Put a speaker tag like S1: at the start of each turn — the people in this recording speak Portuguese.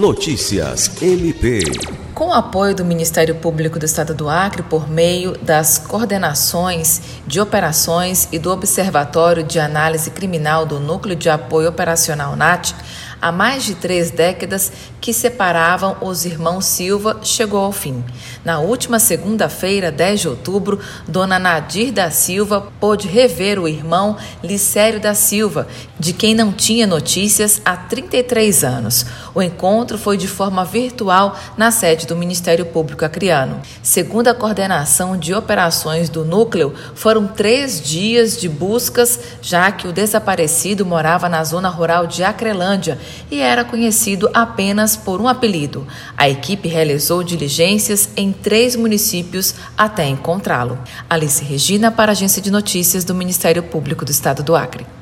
S1: Notícias MP.
S2: Com o apoio do Ministério Público do Estado do Acre, por meio das coordenações de operações e do Observatório de Análise Criminal do Núcleo de Apoio Operacional NAT, há mais de três décadas que separavam os irmãos Silva chegou ao fim. Na última segunda-feira, 10 de outubro, Dona Nadir da Silva pôde rever o irmão Licério da Silva, de quem não tinha notícias há 33 anos. O encontro foi de forma virtual na sede do Ministério Público Acreano. Segundo a coordenação de operações do núcleo, foram três dias de buscas, já que o desaparecido morava na zona rural de Acrelândia e era conhecido apenas por um apelido. A equipe realizou diligências em três municípios até encontrá-lo. Alice Regina, para a Agência de Notícias do Ministério Público do Estado do Acre.